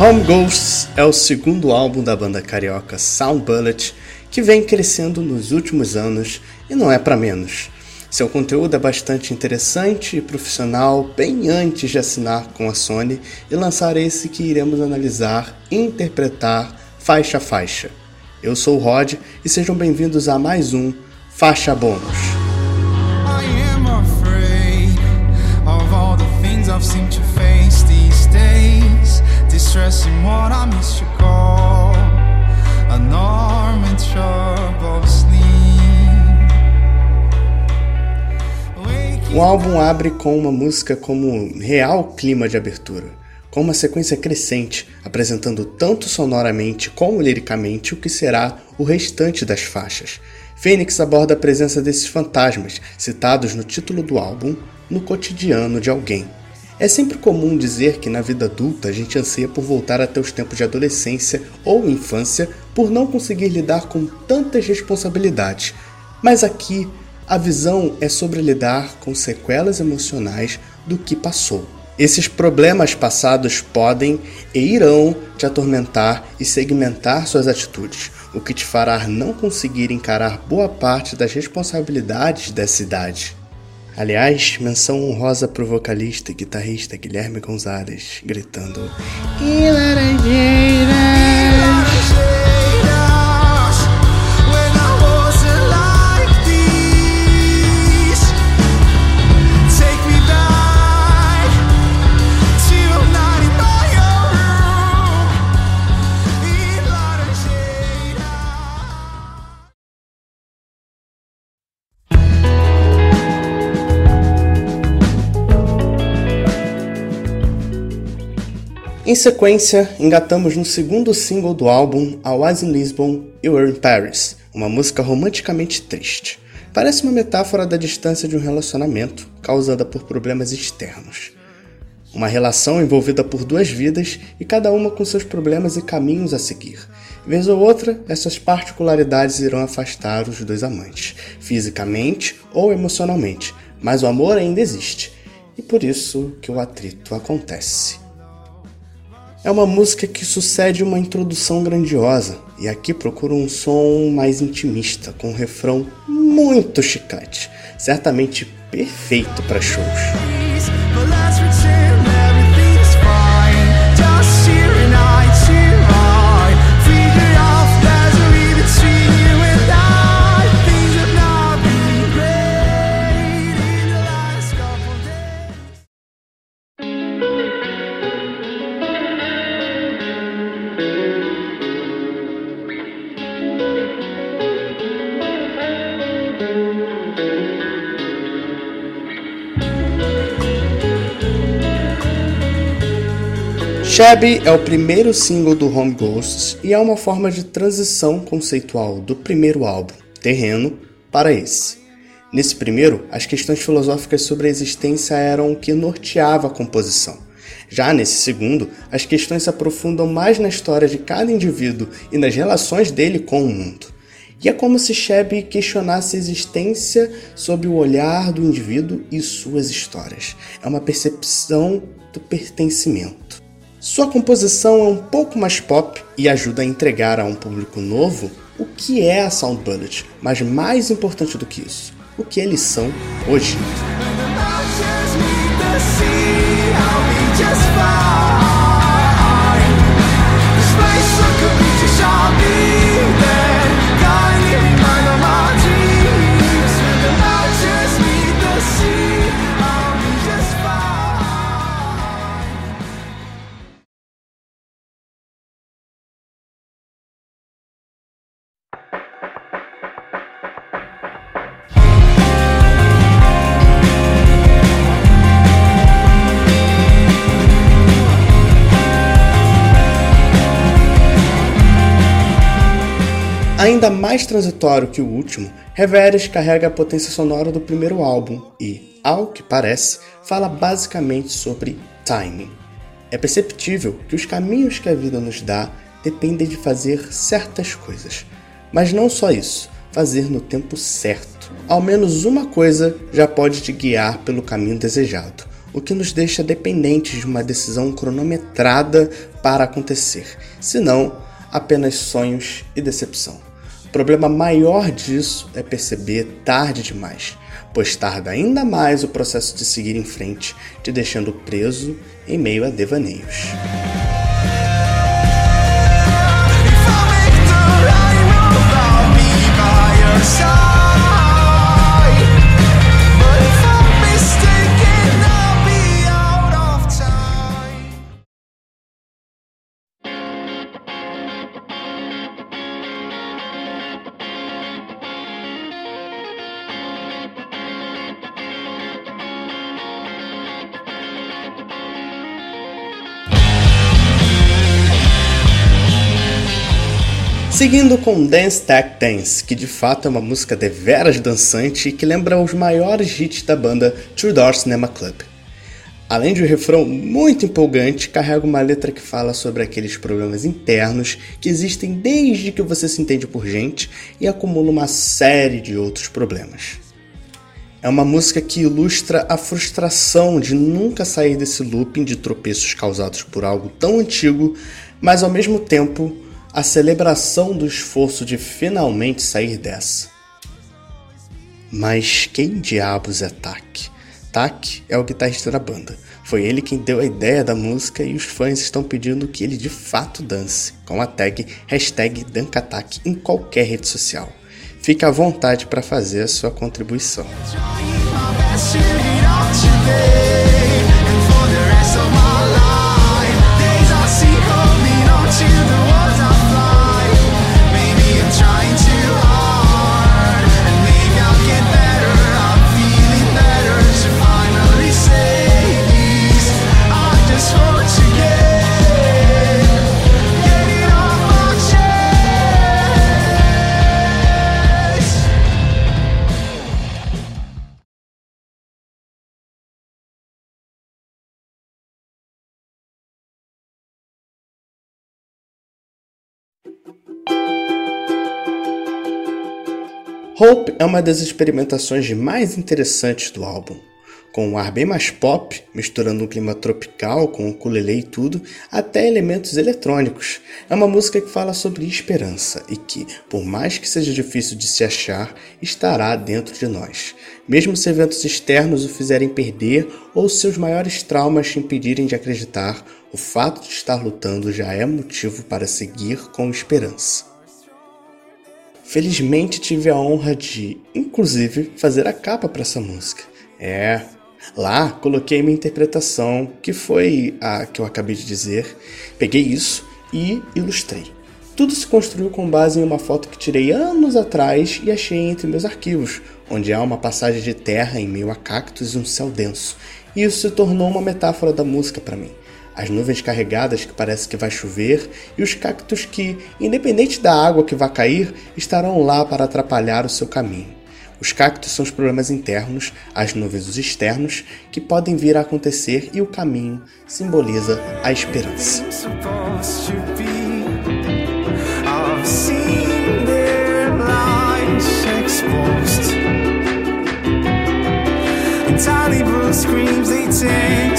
Home Ghosts é o segundo álbum da banda carioca Sound Bullet, que vem crescendo nos últimos anos e não é para menos. Seu conteúdo é bastante interessante e profissional, bem antes de assinar com a Sony e lançar esse que iremos analisar e interpretar faixa a faixa. Eu sou o Rod e sejam bem-vindos a mais um Faixa Bônus. Stressing what I your call. An arm in trouble sleep. O álbum abre com uma música como real clima de abertura, com uma sequência crescente, apresentando tanto sonoramente como liricamente o que será o restante das faixas. Phoenix aborda a presença desses fantasmas, citados no título do álbum, no cotidiano de alguém. É sempre comum dizer que na vida adulta a gente anseia por voltar até os tempos de adolescência ou infância por não conseguir lidar com tantas responsabilidades. Mas aqui a visão é sobre lidar com sequelas emocionais do que passou. Esses problemas passados podem e irão te atormentar e segmentar suas atitudes, o que te fará não conseguir encarar boa parte das responsabilidades dessa idade. Aliás, menção honrosa pro vocalista e guitarrista Guilherme Gonzalez, gritando! Em sequência, engatamos no segundo single do álbum I Was in Lisbon, You Were in Paris, uma música romanticamente triste. Parece uma metáfora da distância de um relacionamento causada por problemas externos. Uma relação envolvida por duas vidas e cada uma com seus problemas e caminhos a seguir. Vez ou outra, essas particularidades irão afastar os dois amantes, fisicamente ou emocionalmente, mas o amor ainda existe, e por isso que o atrito acontece. É uma música que sucede uma introdução grandiosa, e aqui procuro um som mais intimista, com um refrão muito chiclete, certamente perfeito para shows. Shabby é o primeiro single do Home Ghosts e é uma forma de transição conceitual do primeiro álbum, Terreno, para esse. Nesse primeiro, as questões filosóficas sobre a existência eram o que norteava a composição. Já nesse segundo, as questões se aprofundam mais na história de cada indivíduo e nas relações dele com o mundo. E é como se Shabby questionasse a existência sob o olhar do indivíduo e suas histórias. É uma percepção do pertencimento. Sua composição é um pouco mais pop e ajuda a entregar a um público novo o que é a Sound Bullet, mas mais importante do que isso, o que eles são hoje. Ainda mais transitório que o último, Reveres carrega a potência sonora do primeiro álbum e, ao que parece, fala basicamente sobre timing. É perceptível que os caminhos que a vida nos dá dependem de fazer certas coisas. Mas não só isso, fazer no tempo certo. Ao menos uma coisa já pode te guiar pelo caminho desejado, o que nos deixa dependentes de uma decisão cronometrada para acontecer, senão apenas sonhos e decepção. O problema maior disso é perceber tarde demais, pois tarda ainda mais o processo de seguir em frente, te deixando preso em meio a devaneios. Seguindo com Dance Tech Dance, que de fato é uma música deveras dançante e que lembra os maiores hits da banda Two Door Cinema Club. Além de um refrão muito empolgante, carrega uma letra que fala sobre aqueles problemas internos que existem desde que você se entende por gente e acumula uma série de outros problemas. É uma música que ilustra a frustração de nunca sair desse looping de tropeços causados por algo tão antigo, mas ao mesmo tempo a celebração do esforço de finalmente sair dessa. Mas quem diabos é Tak? Tak é o guitarrista da banda. Foi ele quem deu a ideia da música e os fãs estão pedindo que ele de fato dance, com a tag hashtag Dankatak em qualquer rede social. Fique à vontade para fazer a sua contribuição. Hope é uma das experimentações mais interessantes do álbum. Com um ar bem mais pop, misturando um clima tropical com o ukulele e tudo, até elementos eletrônicos. É uma música que fala sobre esperança e que, por mais que seja difícil de se achar, estará dentro de nós. Mesmo se eventos externos o fizerem perder ou seus maiores traumas te impedirem de acreditar, o fato de estar lutando já é motivo para seguir com esperança. Felizmente tive a honra de, inclusive, fazer a capa para essa música. É, lá coloquei minha interpretação, que foi a que eu acabei de dizer. Peguei isso e ilustrei. Tudo se construiu com base em uma foto que tirei anos atrás e achei entre meus arquivos, onde há uma passagem de terra em meio a cactos e um céu denso. Isso se tornou uma metáfora da música para mim as nuvens carregadas que parece que vai chover e os cactos que, independente da água que vai cair, estarão lá para atrapalhar o seu caminho. Os cactos são os problemas internos, as nuvens os externos, que podem vir a acontecer e o caminho simboliza a esperança. Tiny screams they take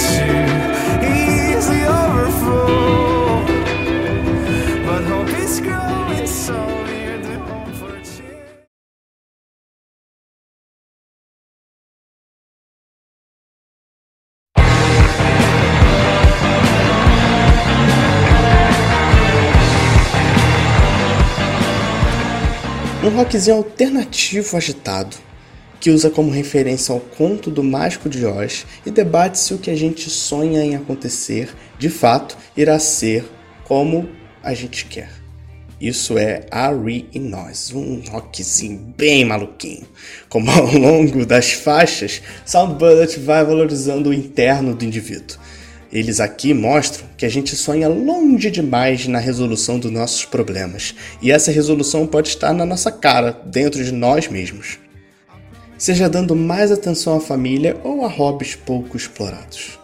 to um rockzinho alternativo agitado, que usa como referência ao conto do Mágico de Oz e debate se o que a gente sonha em acontecer, de fato, irá ser como a gente quer. Isso é Ari e Nós, um rockzinho bem maluquinho. Como ao longo das faixas, Sound Bullet vai valorizando o interno do indivíduo eles aqui mostram que a gente sonha longe demais na resolução dos nossos problemas, e essa resolução pode estar na nossa cara, dentro de nós mesmos. Seja dando mais atenção à família ou a hobbies pouco explorados.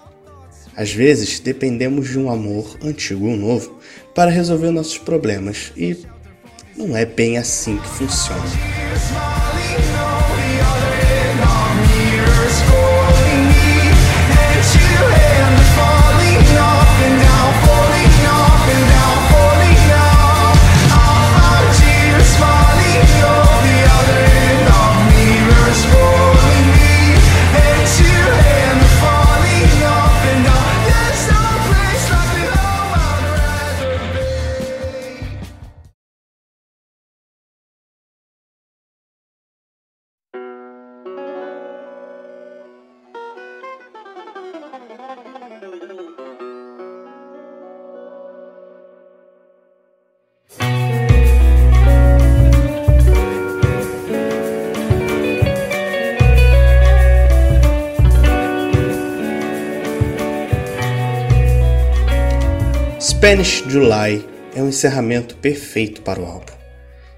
Às vezes dependemos de um amor, antigo ou novo, para resolver nossos problemas, e não é bem assim que funciona. Spanish July é um encerramento perfeito para o álbum.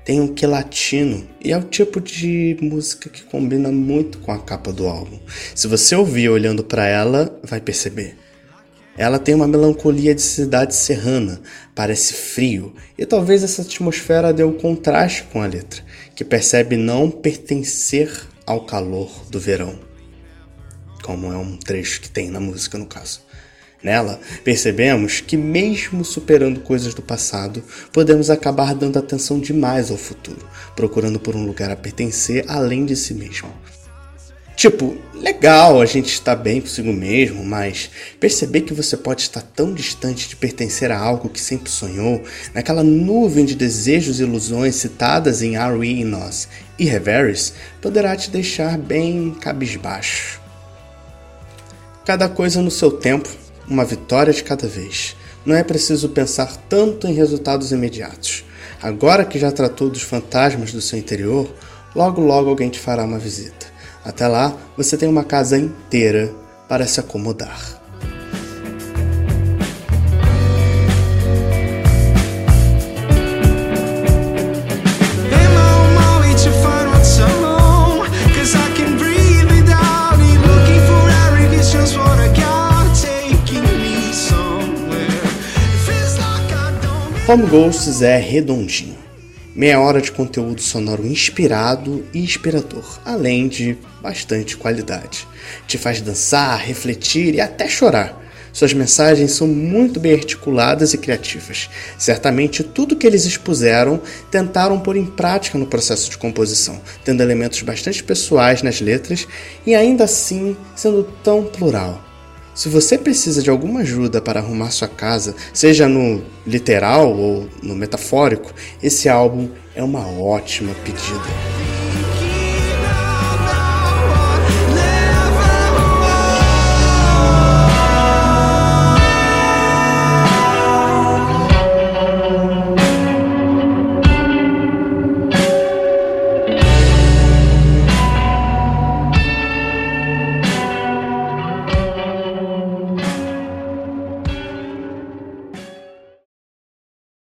Tem um que latino e é o tipo de música que combina muito com a capa do álbum. Se você ouvir olhando para ela, vai perceber. Ela tem uma melancolia de cidade serrana, parece frio, e talvez essa atmosfera dê um contraste com a letra, que percebe não pertencer ao calor do verão, como é um trecho que tem na música no caso. Nela, percebemos que, mesmo superando coisas do passado, podemos acabar dando atenção demais ao futuro, procurando por um lugar a pertencer além de si mesmo. Tipo, legal a gente estar bem consigo mesmo, mas perceber que você pode estar tão distante de pertencer a algo que sempre sonhou, naquela nuvem de desejos e ilusões citadas em Are We in e Reveries, poderá te deixar bem cabisbaixo. Cada coisa no seu tempo, uma vitória de cada vez. Não é preciso pensar tanto em resultados imediatos. Agora que já tratou dos fantasmas do seu interior, logo logo alguém te fará uma visita. Até lá, você tem uma casa inteira para se acomodar. Home Ghosts é redondinho. Meia hora de conteúdo sonoro inspirado e inspirador, além de bastante qualidade. Te faz dançar, refletir e até chorar. Suas mensagens são muito bem articuladas e criativas. Certamente tudo que eles expuseram tentaram pôr em prática no processo de composição, tendo elementos bastante pessoais nas letras e ainda assim sendo tão plural. Se você precisa de alguma ajuda para arrumar sua casa, seja no literal ou no metafórico, esse álbum é uma ótima pedida.